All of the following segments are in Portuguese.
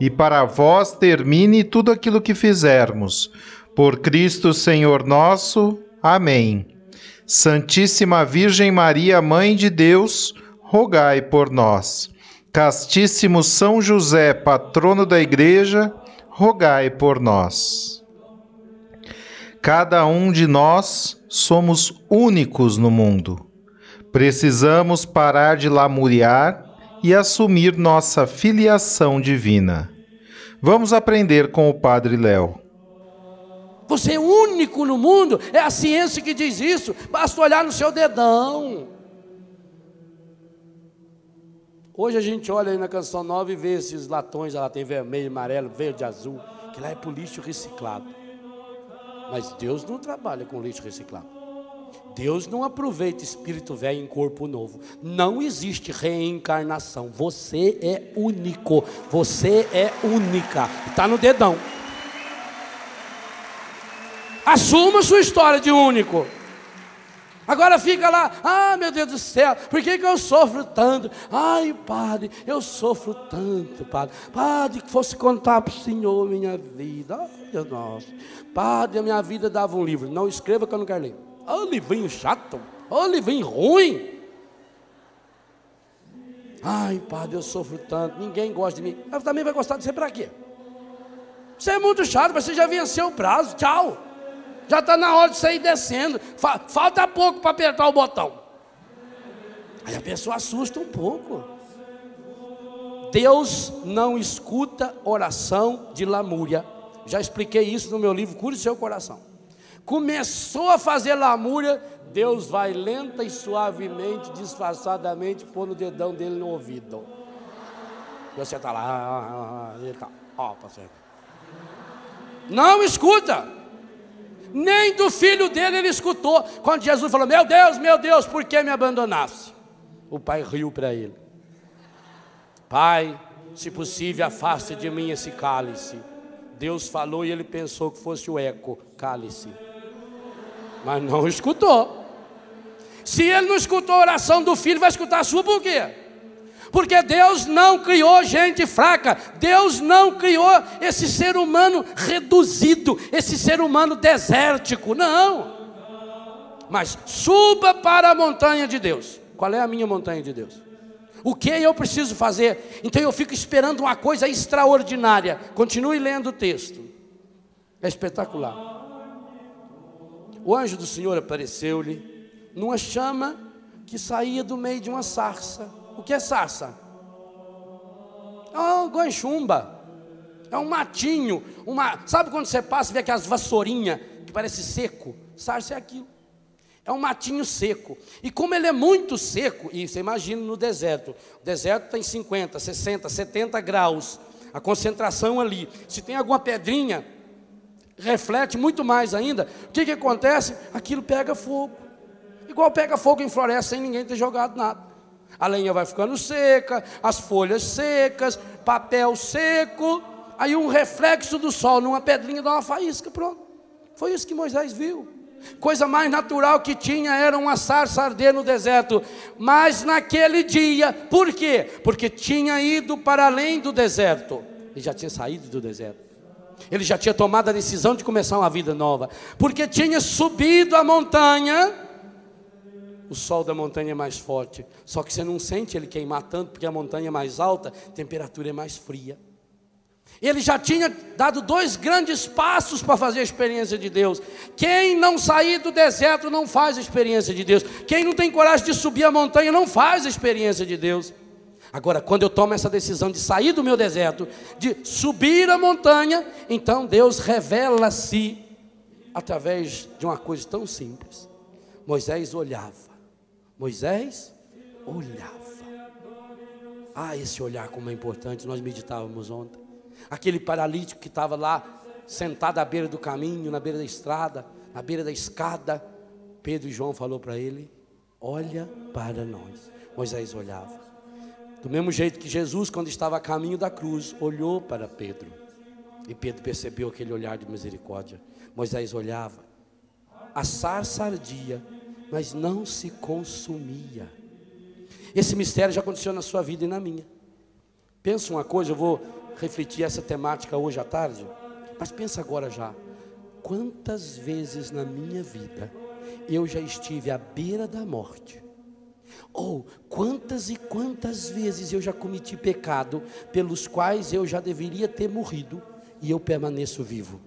e para vós termine tudo aquilo que fizermos. Por Cristo Senhor nosso. Amém. Santíssima Virgem Maria, Mãe de Deus, rogai por nós. Castíssimo São José, patrono da Igreja, rogai por nós. Cada um de nós somos únicos no mundo. Precisamos parar de lamuriar e assumir nossa filiação divina. Vamos aprender com o Padre Léo. Você é único no mundo, é a ciência que diz isso, basta olhar no seu dedão. Hoje a gente olha aí na canção nova e vê esses latões, ela tem vermelho, amarelo, verde, azul, que lá é para lixo reciclado. Mas Deus não trabalha com lixo reciclado. Deus não aproveita espírito velho em corpo novo. Não existe reencarnação. Você é único. Você é única. Está no dedão. Assuma sua história de único. Agora fica lá, ah meu Deus do céu, por que, que eu sofro tanto? Ai, padre, eu sofro tanto, padre. Padre, que fosse contar para o Senhor minha vida. Ai, Deus nosso. Padre, a minha vida dava um livro. Não escreva que eu não quero ler. Ô livrinho chato, ô livrinho ruim. Ai, padre, eu sofro tanto, ninguém gosta de mim. Mas também vai gostar de você para quê? Você é muito chato, mas você já venceu o prazo, tchau. Já está na hora de sair descendo. Falta pouco para apertar o botão. Aí a pessoa assusta um pouco. Deus não escuta oração de lamúria. Já expliquei isso no meu livro Cure Seu Coração começou a fazer lamúria, Deus vai lenta e suavemente, disfarçadamente, pôr no dedão dele no ouvido. Você está lá, ah, ah, ah, ele está, ó, pastor. Não escuta. Nem do filho dele ele escutou. Quando Jesus falou: Meu Deus, meu Deus, por que me abandonaste? O pai riu para ele: Pai, se possível, afaste de mim esse cálice. Deus falou e ele pensou que fosse o eco: cálice mas não escutou. Se ele não escutou a oração do filho, vai escutar a sua por quê? Porque Deus não criou gente fraca, Deus não criou esse ser humano reduzido, esse ser humano desértico, não. Mas suba para a montanha de Deus. Qual é a minha montanha de Deus? O que eu preciso fazer? Então eu fico esperando uma coisa extraordinária. Continue lendo o texto. É espetacular o anjo do Senhor apareceu-lhe numa chama que saía do meio de uma sarça. O que é sarça? É uma guanchumba. É um matinho. Uma, sabe quando você passa e vê aquelas vassourinhas que parece seco? Sarça é aquilo. É um matinho seco. E como ele é muito seco, e você imagina no deserto, o deserto tem 50, 60, 70 graus, a concentração ali. Se tem alguma pedrinha, reflete muito mais ainda. O que, que acontece? Aquilo pega fogo. Igual pega fogo em floresta sem ninguém ter jogado nada. A lenha vai ficando seca, as folhas secas, papel seco. Aí um reflexo do sol numa pedrinha dá uma faísca, pronto. Foi isso que Moisés viu. Coisa mais natural que tinha era uma sarça arder no deserto. Mas naquele dia, por quê? Porque tinha ido para além do deserto. Ele já tinha saído do deserto. Ele já tinha tomado a decisão de começar uma vida nova, porque tinha subido a montanha. O sol da montanha é mais forte, só que você não sente ele queimar tanto, porque a montanha é mais alta, a temperatura é mais fria. Ele já tinha dado dois grandes passos para fazer a experiência de Deus. Quem não sair do deserto não faz a experiência de Deus. Quem não tem coragem de subir a montanha não faz a experiência de Deus. Agora, quando eu tomo essa decisão de sair do meu deserto, de subir a montanha, então Deus revela-se através de uma coisa tão simples. Moisés olhava. Moisés olhava. Ah, esse olhar como é importante, nós meditávamos ontem. Aquele paralítico que estava lá, sentado à beira do caminho, na beira da estrada, na beira da escada. Pedro e João falou para ele: Olha para nós. Moisés olhava. Do mesmo jeito que Jesus, quando estava a caminho da cruz, olhou para Pedro. E Pedro percebeu aquele olhar de misericórdia. Moisés olhava. A sarça ardia, mas não se consumia. Esse mistério já aconteceu na sua vida e na minha. Pensa uma coisa, eu vou refletir essa temática hoje à tarde, mas pensa agora já. Quantas vezes na minha vida eu já estive à beira da morte? Ou quantas e quantas vezes eu já cometi pecado pelos quais eu já deveria ter morrido e eu permaneço vivo?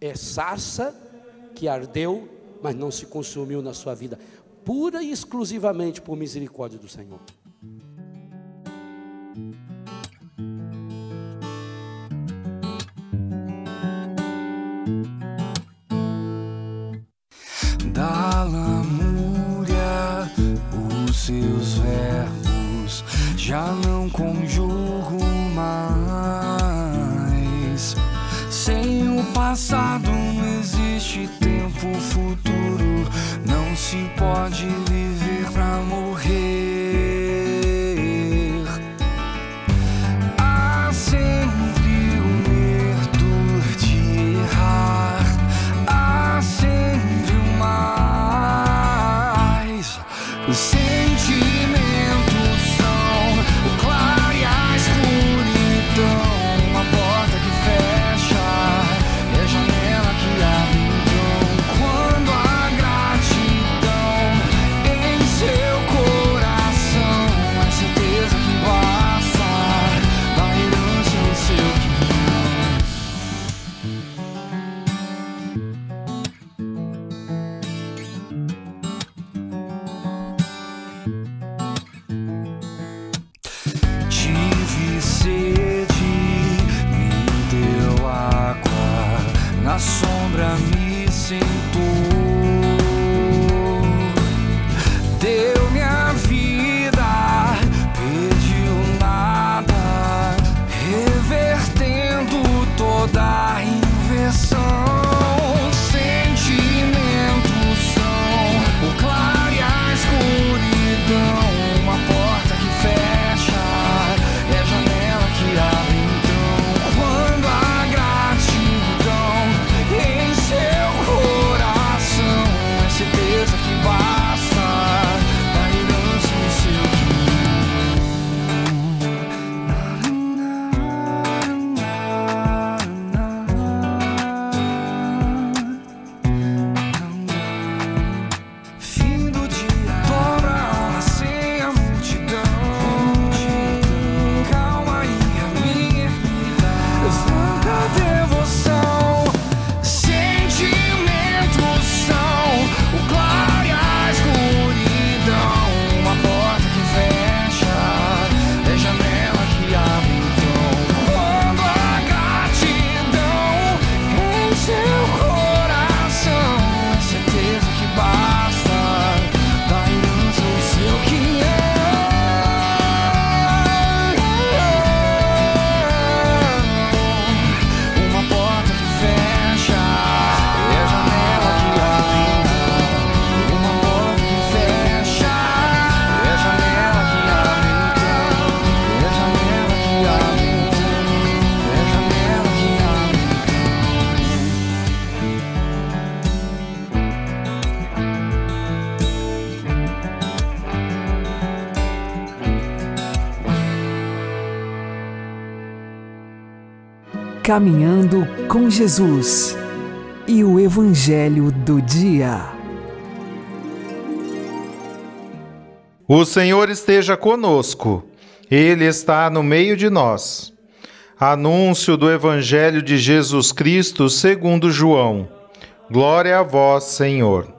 É sarça que ardeu, mas não se consumiu na sua vida, pura e exclusivamente por misericórdia do Senhor. Caminhando com Jesus e o Evangelho do Dia. O Senhor esteja conosco, Ele está no meio de nós. Anúncio do Evangelho de Jesus Cristo segundo João. Glória a vós, Senhor.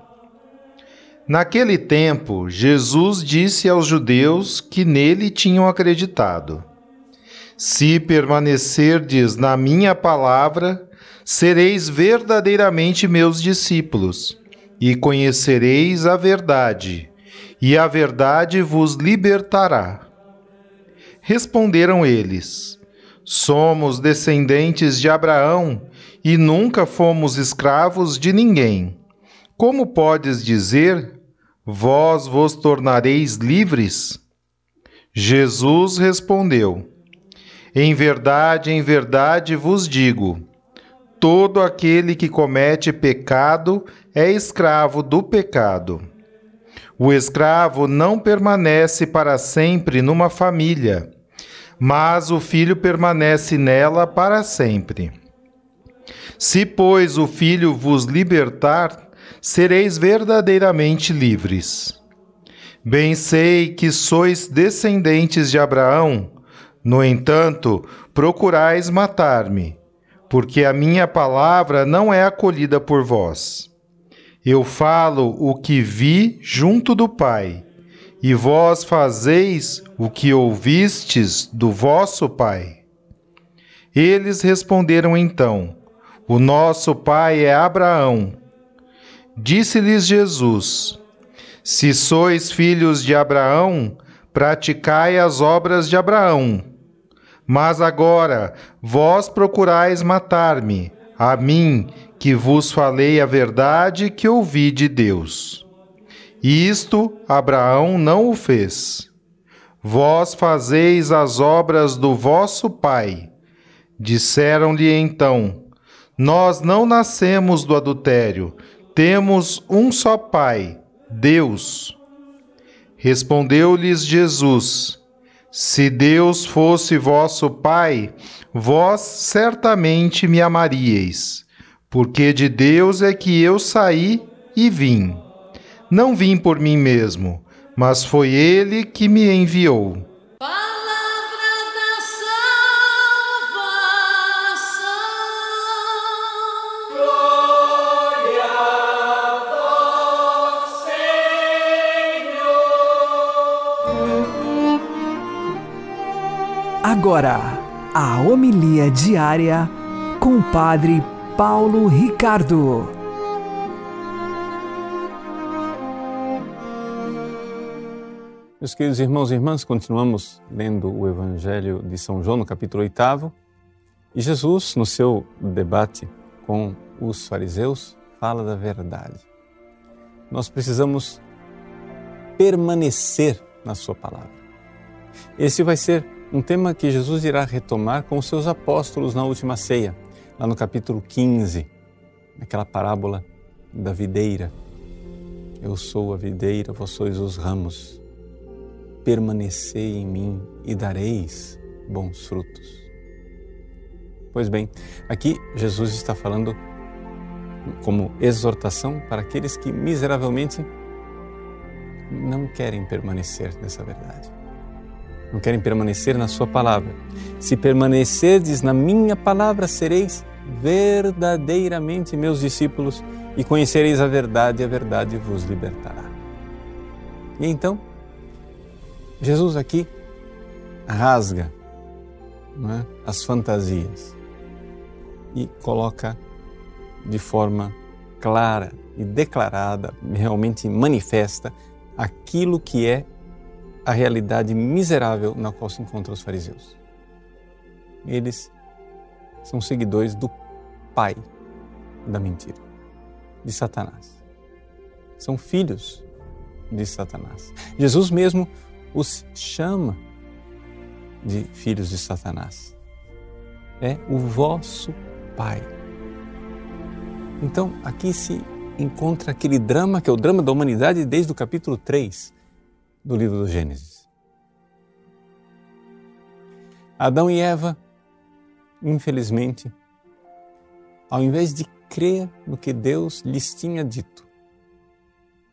Naquele tempo, Jesus disse aos judeus que nele tinham acreditado: Se permanecerdes na minha palavra, sereis verdadeiramente meus discípulos, e conhecereis a verdade, e a verdade vos libertará. Responderam eles: Somos descendentes de Abraão e nunca fomos escravos de ninguém. Como podes dizer, vós vos tornareis livres? Jesus respondeu: Em verdade, em verdade vos digo: todo aquele que comete pecado é escravo do pecado. O escravo não permanece para sempre numa família mas o filho permanece nela para sempre. Se, pois, o filho vos libertar, sereis verdadeiramente livres. Bem sei que sois descendentes de Abraão, no entanto, procurais matar-me, porque a minha palavra não é acolhida por vós. Eu falo o que vi junto do Pai e vós fazeis o que ouvistes do vosso pai. Eles responderam então: O nosso pai é Abraão. Disse-lhes Jesus: Se sois filhos de Abraão, praticai as obras de Abraão. Mas agora vós procurais matar-me, a mim, que vos falei a verdade que ouvi de Deus. E isto Abraão não o fez. Vós fazeis as obras do vosso pai. Disseram-lhe então: Nós não nascemos do adultério, temos um só pai, Deus. Respondeu-lhes Jesus: Se Deus fosse vosso pai, vós certamente me amaríeis, porque de Deus é que eu saí e vim. Não vim por mim mesmo, mas foi ele que me enviou. Agora, a homilia diária com o Padre Paulo Ricardo. Meus queridos irmãos e irmãs, continuamos lendo o Evangelho de São João, no capítulo 8. E Jesus, no seu debate com os fariseus, fala da verdade. Nós precisamos permanecer na Sua palavra. Esse vai ser um tema que Jesus irá retomar com os seus apóstolos na última ceia, lá no capítulo 15, naquela parábola da videira. Eu sou a videira, vós sois os ramos permanecei em mim e dareis bons frutos. Pois bem, aqui Jesus está falando como exortação para aqueles que miseravelmente não querem permanecer nessa verdade. Não querem permanecer na Sua palavra. Se permanecerdes na minha palavra, sereis verdadeiramente meus discípulos e conhecereis a verdade, e a verdade vos libertará. E então, Jesus aqui rasga é, as fantasias e coloca de forma clara e declarada, realmente manifesta, aquilo que é a realidade miserável na qual se encontram os fariseus. Eles são seguidores do pai da mentira, de Satanás. São filhos de Satanás. Jesus mesmo os chama de filhos de Satanás. É o vosso Pai. Então, aqui se encontra aquele drama que é o drama da humanidade desde o capítulo 3 do livro do Gênesis. Adão e Eva, infelizmente, ao invés de crer no que Deus lhes tinha dito,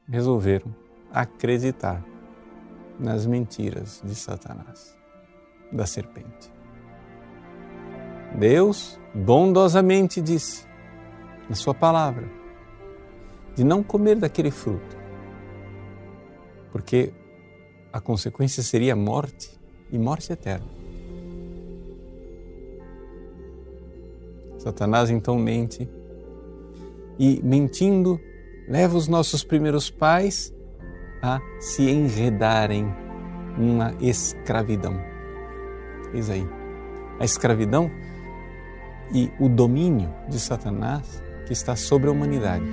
resolveram acreditar nas mentiras de Satanás, da serpente. Deus bondosamente disse na Sua palavra de não comer daquele fruto, porque a consequência seria morte e morte eterna. Satanás então mente e, mentindo, leva os nossos primeiros pais a se enredarem numa escravidão. Eis aí, a escravidão e o domínio de Satanás que está sobre a humanidade.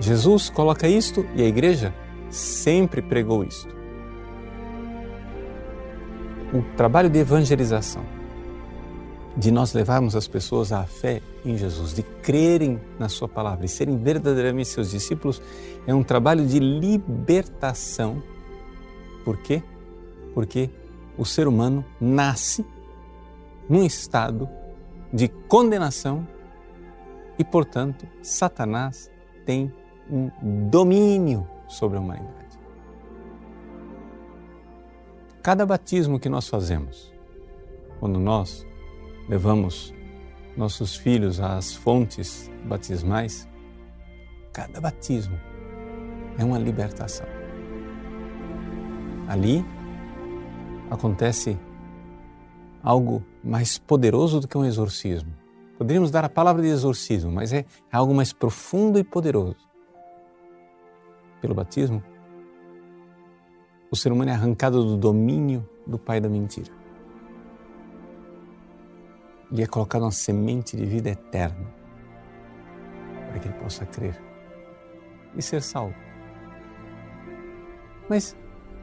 Jesus coloca isto e a igreja sempre pregou isto. O trabalho de evangelização, de nós levarmos as pessoas à fé em Jesus, de crerem na Sua palavra e serem verdadeiramente seus discípulos, é um trabalho de libertação. Por quê? Porque o ser humano nasce num estado de condenação e, portanto, Satanás tem um domínio sobre a humanidade. Cada batismo que nós fazemos, quando nós levamos nossos filhos às fontes batismais, cada batismo é uma libertação. Ali acontece algo mais poderoso do que um exorcismo. Poderíamos dar a palavra de exorcismo, mas é algo mais profundo e poderoso. Pelo batismo, o ser humano é arrancado do domínio do pai da mentira. E é colocado uma semente de vida eterna para que ele possa crer e ser salvo. Mas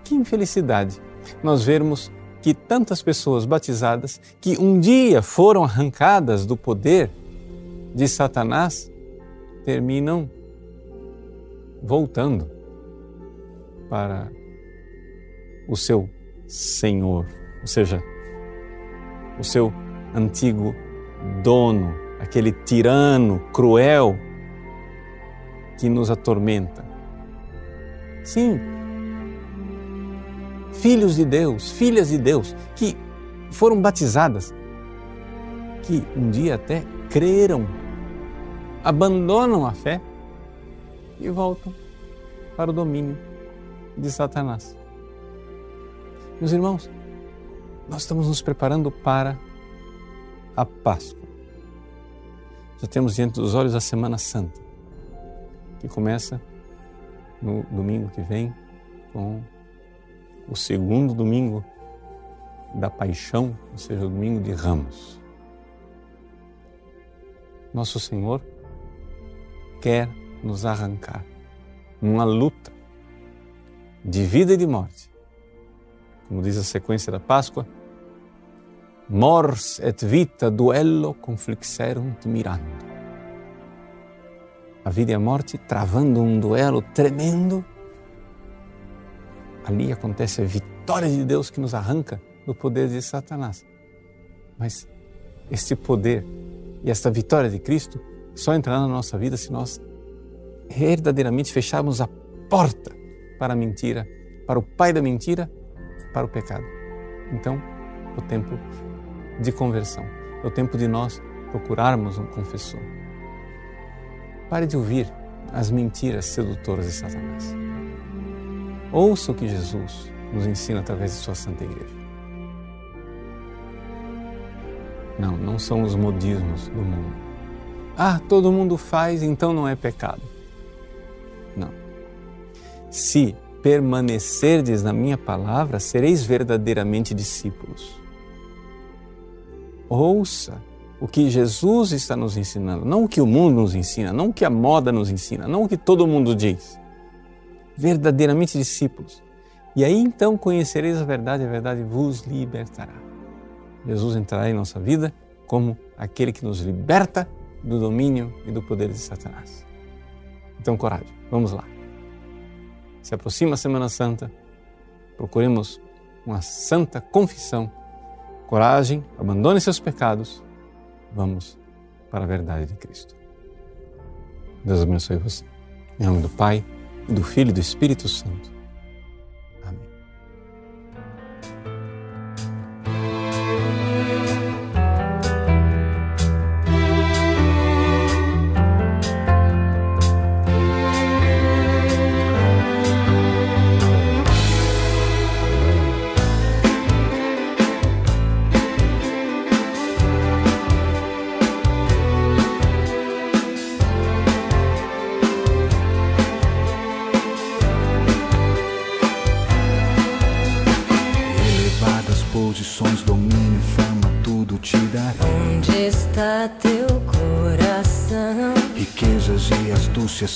que infelicidade nós vermos que tantas pessoas batizadas que um dia foram arrancadas do poder de Satanás terminam voltando para o seu Senhor, ou seja, o seu antigo dono, aquele tirano cruel que nos atormenta. Sim, filhos de Deus, filhas de Deus, que foram batizadas, que um dia até creram, abandonam a fé e voltam para o domínio de Satanás. Meus irmãos, nós estamos nos preparando para a Páscoa. Já temos diante dos olhos a Semana Santa, que começa no domingo que vem com o segundo domingo da paixão, ou seja, o domingo de ramos. Nosso Senhor quer nos arrancar numa luta de vida e de morte. Como diz a sequência da Páscoa, mors et vita duello conflixerunt mirando. A vida e a morte travando um duelo tremendo ali acontece a vitória de Deus que nos arranca do poder de Satanás. Mas esse poder e essa vitória de Cristo só entrará na nossa vida se nós verdadeiramente fecharmos a porta para a mentira, para o pai da mentira, para o pecado. Então, é o tempo de conversão, é o tempo de nós procurarmos um confessor. Pare de ouvir as mentiras sedutoras de Satanás. Ouça o que Jesus nos ensina através de Sua Santa Igreja. Não, não são os modismos do mundo. Ah, todo mundo faz, então não é pecado. Se permanecerdes na minha palavra, sereis verdadeiramente discípulos. Ouça o que Jesus está nos ensinando, não o que o mundo nos ensina, não o que a moda nos ensina, não o que todo mundo diz verdadeiramente discípulos. E aí então conhecereis a verdade, a verdade vos libertará. Jesus entrará em nossa vida como aquele que nos liberta do domínio e do poder de Satanás. Então, coragem, vamos lá. Se aproxima a Semana Santa, procuremos uma santa confissão. Coragem, abandone seus pecados, vamos para a verdade de Cristo. Deus abençoe você. Em nome do Pai, do Filho e do Espírito Santo. E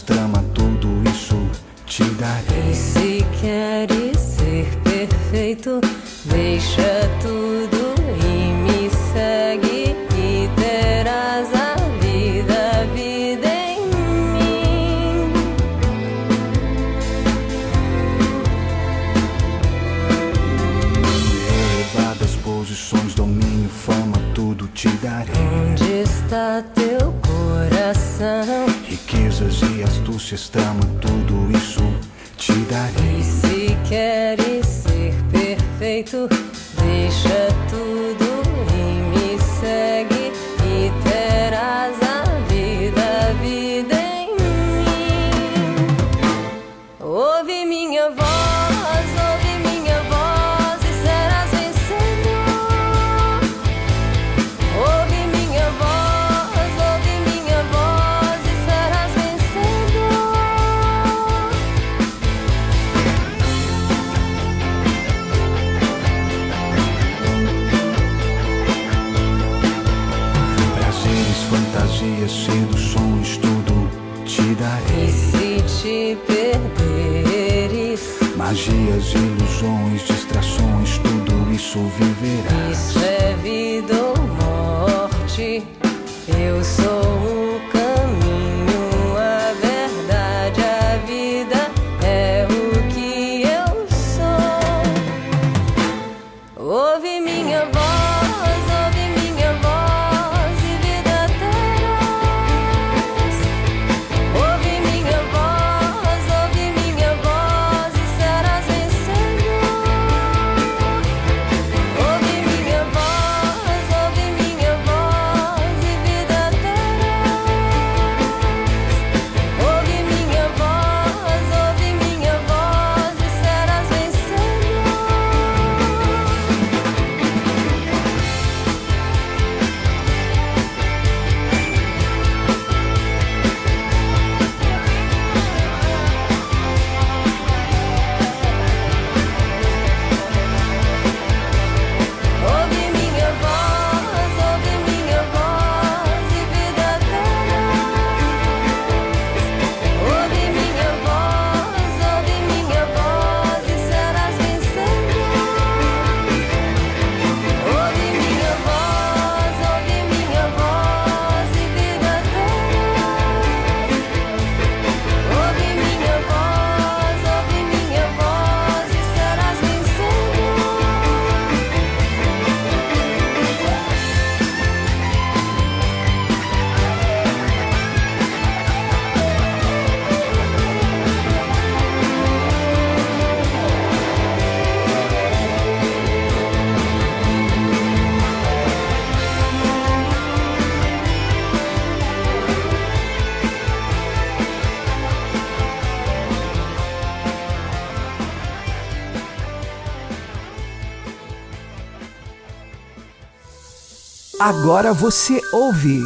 Agora você ouve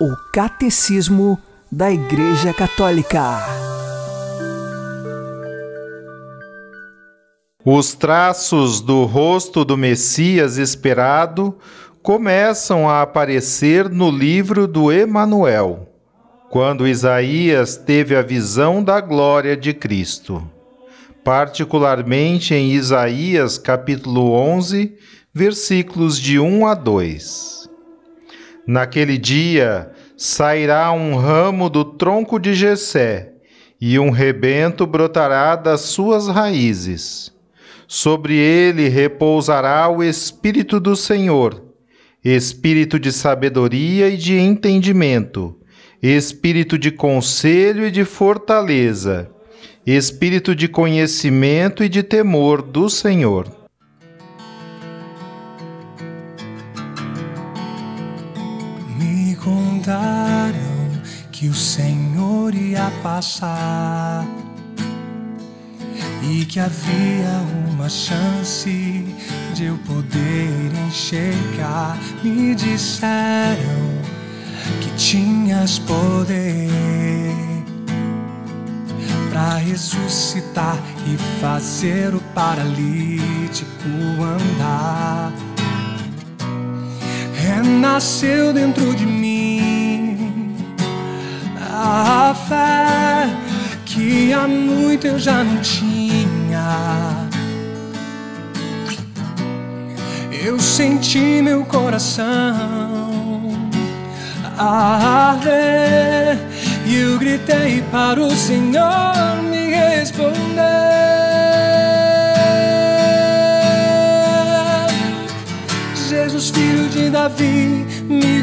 o Catecismo da Igreja Católica. Os traços do rosto do Messias esperado começam a aparecer no livro do Emanuel, quando Isaías teve a visão da glória de Cristo, particularmente em Isaías capítulo 11, versículos de 1 a 2. Naquele dia sairá um ramo do tronco de Jessé, e um rebento brotará das suas raízes. Sobre ele repousará o Espírito do Senhor, Espírito de sabedoria e de entendimento, Espírito de conselho e de fortaleza, Espírito de conhecimento e de temor do Senhor. Contaram que o Senhor ia passar e que havia uma chance de eu poder enxergar. Me disseram que tinhas poder para ressuscitar e fazer o paralítico andar renasceu dentro de mim há muito eu já não tinha. Eu senti meu coração arder e eu gritei para o Senhor me responder. Jesus, filho de Davi, me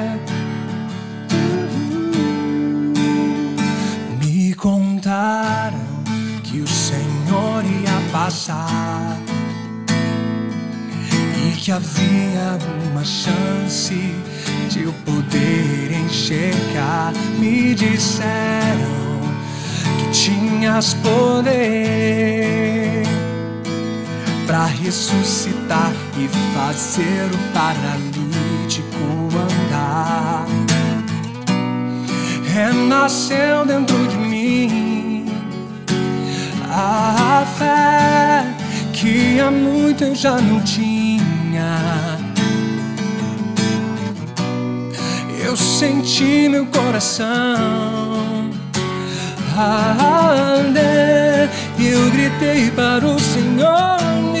Passar e que havia uma chance de eu poder enxergar. Me disseram que tinhas poder para ressuscitar e fazer o paralítico andar renasceu dentro de mim a fé que há muito eu já não tinha. Eu senti meu coração arder eu gritei para o Senhor me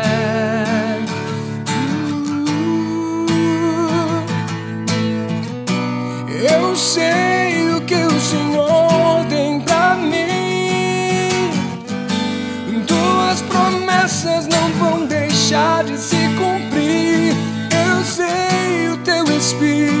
Sei o que o Senhor tem pra mim. Tuas promessas não vão deixar de se cumprir. Eu sei o teu Espírito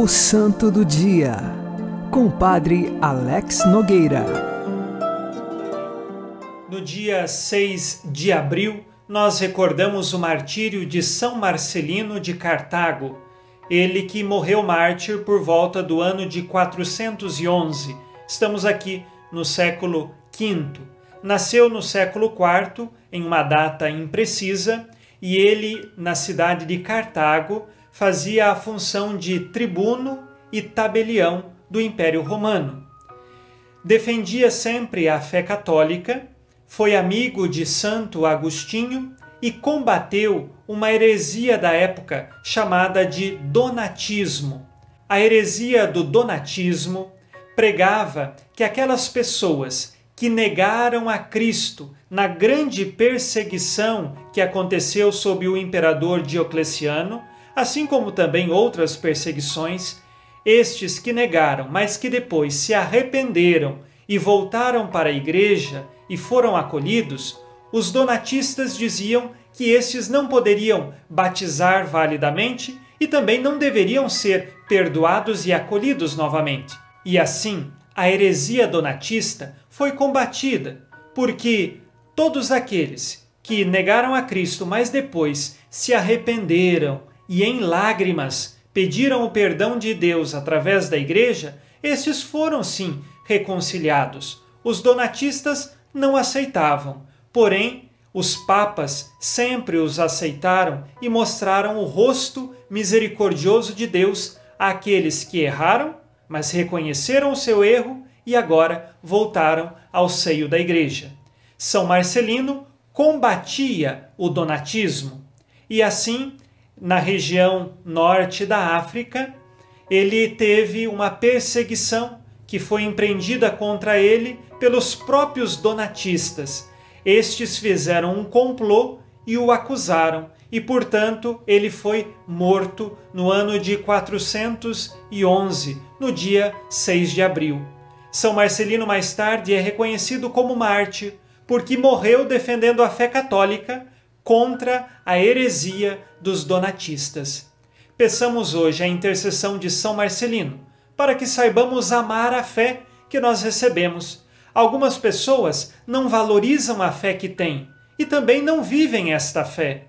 O Santo do Dia, com o Padre Alex Nogueira. No dia 6 de abril, nós recordamos o martírio de São Marcelino de Cartago, ele que morreu mártir por volta do ano de 411. Estamos aqui no século V. Nasceu no século IV, em uma data imprecisa, e ele, na cidade de Cartago, fazia a função de tribuno e tabelião do Império Romano. Defendia sempre a fé católica, foi amigo de Santo Agostinho e combateu uma heresia da época chamada de Donatismo. A heresia do Donatismo pregava que aquelas pessoas que negaram a Cristo na grande perseguição que aconteceu sob o imperador Diocleciano, assim como também outras perseguições, estes que negaram, mas que depois se arrependeram e voltaram para a igreja e foram acolhidos, os donatistas diziam que estes não poderiam batizar validamente e também não deveriam ser perdoados e acolhidos novamente. E assim, a heresia donatista foi combatida, porque todos aqueles que negaram a Cristo, mas depois se arrependeram e em lágrimas pediram o perdão de Deus através da igreja, estes foram sim reconciliados. Os donatistas não aceitavam, porém os papas sempre os aceitaram e mostraram o rosto misericordioso de Deus àqueles que erraram, mas reconheceram o seu erro e agora voltaram ao seio da igreja. São Marcelino combatia o donatismo e assim, na região norte da África, ele teve uma perseguição que foi empreendida contra ele pelos próprios donatistas. Estes fizeram um complô e o acusaram, e portanto ele foi morto no ano de 411, no dia 6 de abril. São Marcelino mais tarde é reconhecido como mártir porque morreu defendendo a fé católica contra a heresia dos donatistas. Peçamos hoje a intercessão de São Marcelino para que saibamos amar a fé que nós recebemos. Algumas pessoas não valorizam a fé que têm e também não vivem esta fé.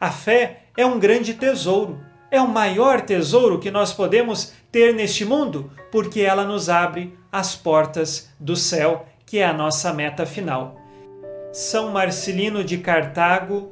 A fé é um grande tesouro, é o maior tesouro que nós podemos ter neste mundo, porque ela nos abre as portas do céu, que é a nossa meta final. São Marcelino de Cartago,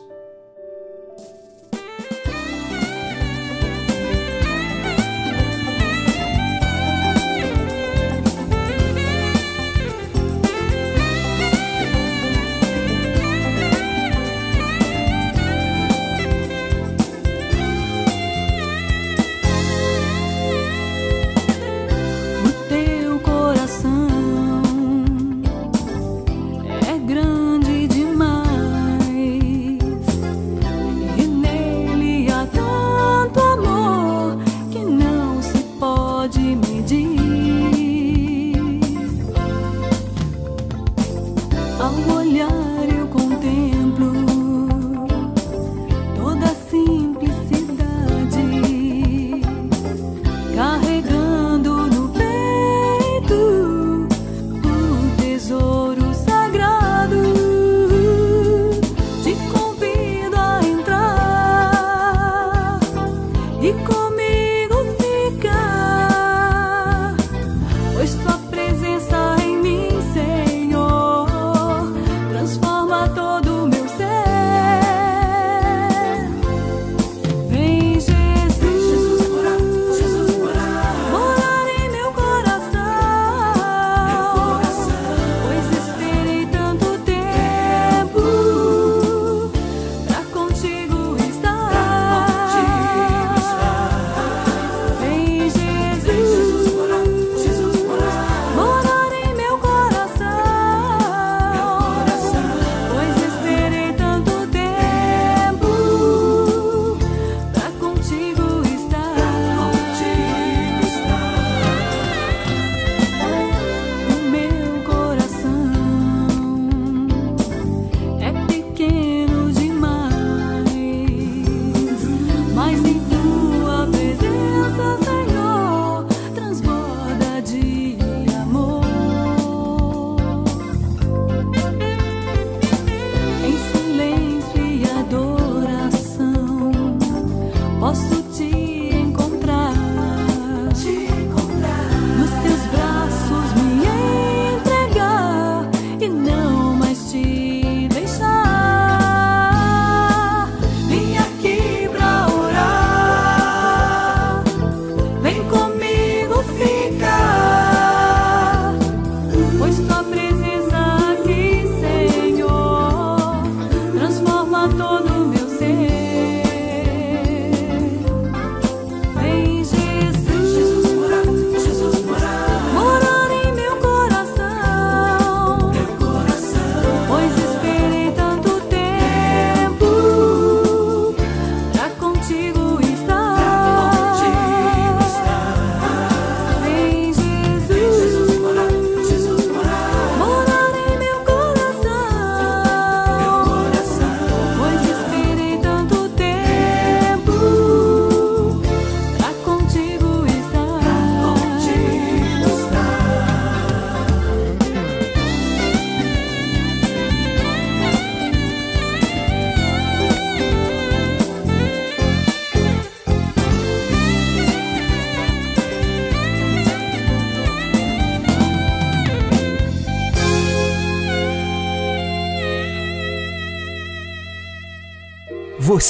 Grande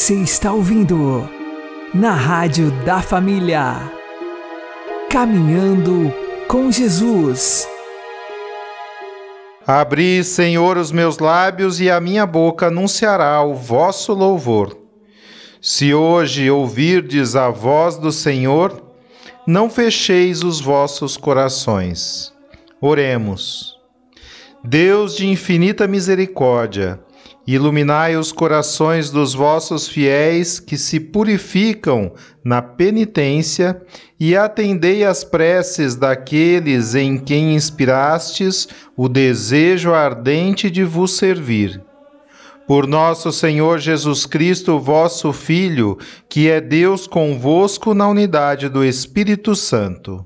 Você está ouvindo na Rádio da Família. Caminhando com Jesus. Abri, Senhor, os meus lábios e a minha boca anunciará o vosso louvor. Se hoje ouvirdes a voz do Senhor, não fecheis os vossos corações. Oremos. Deus de infinita misericórdia, iluminai os corações dos vossos fiéis que se purificam na penitência e atendei às preces daqueles em quem inspirastes o desejo ardente de vos servir. Por nosso Senhor Jesus Cristo, vosso Filho, que é Deus convosco na unidade do Espírito Santo.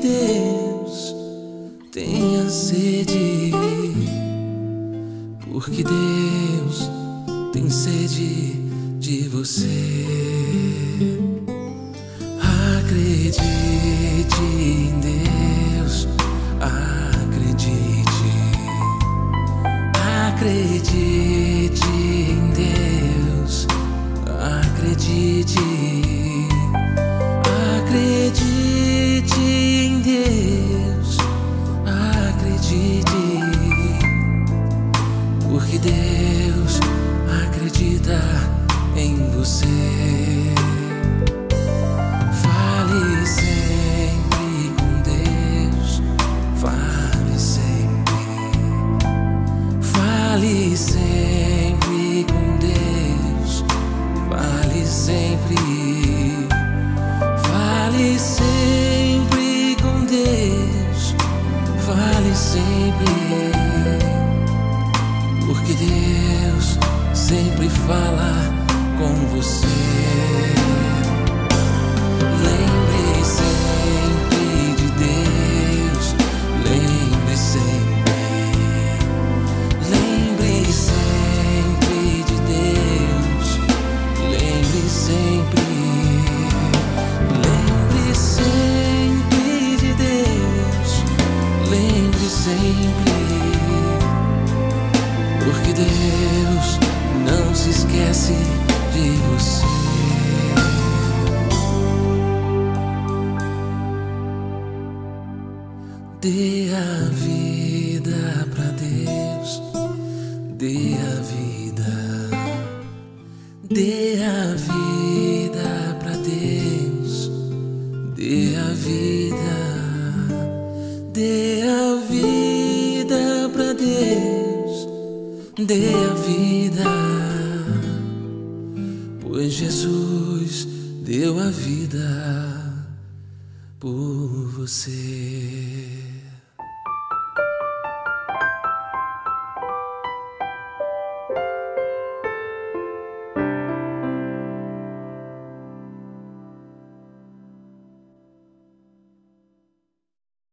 Deus, tenha sede, porque Deus tem sede de você.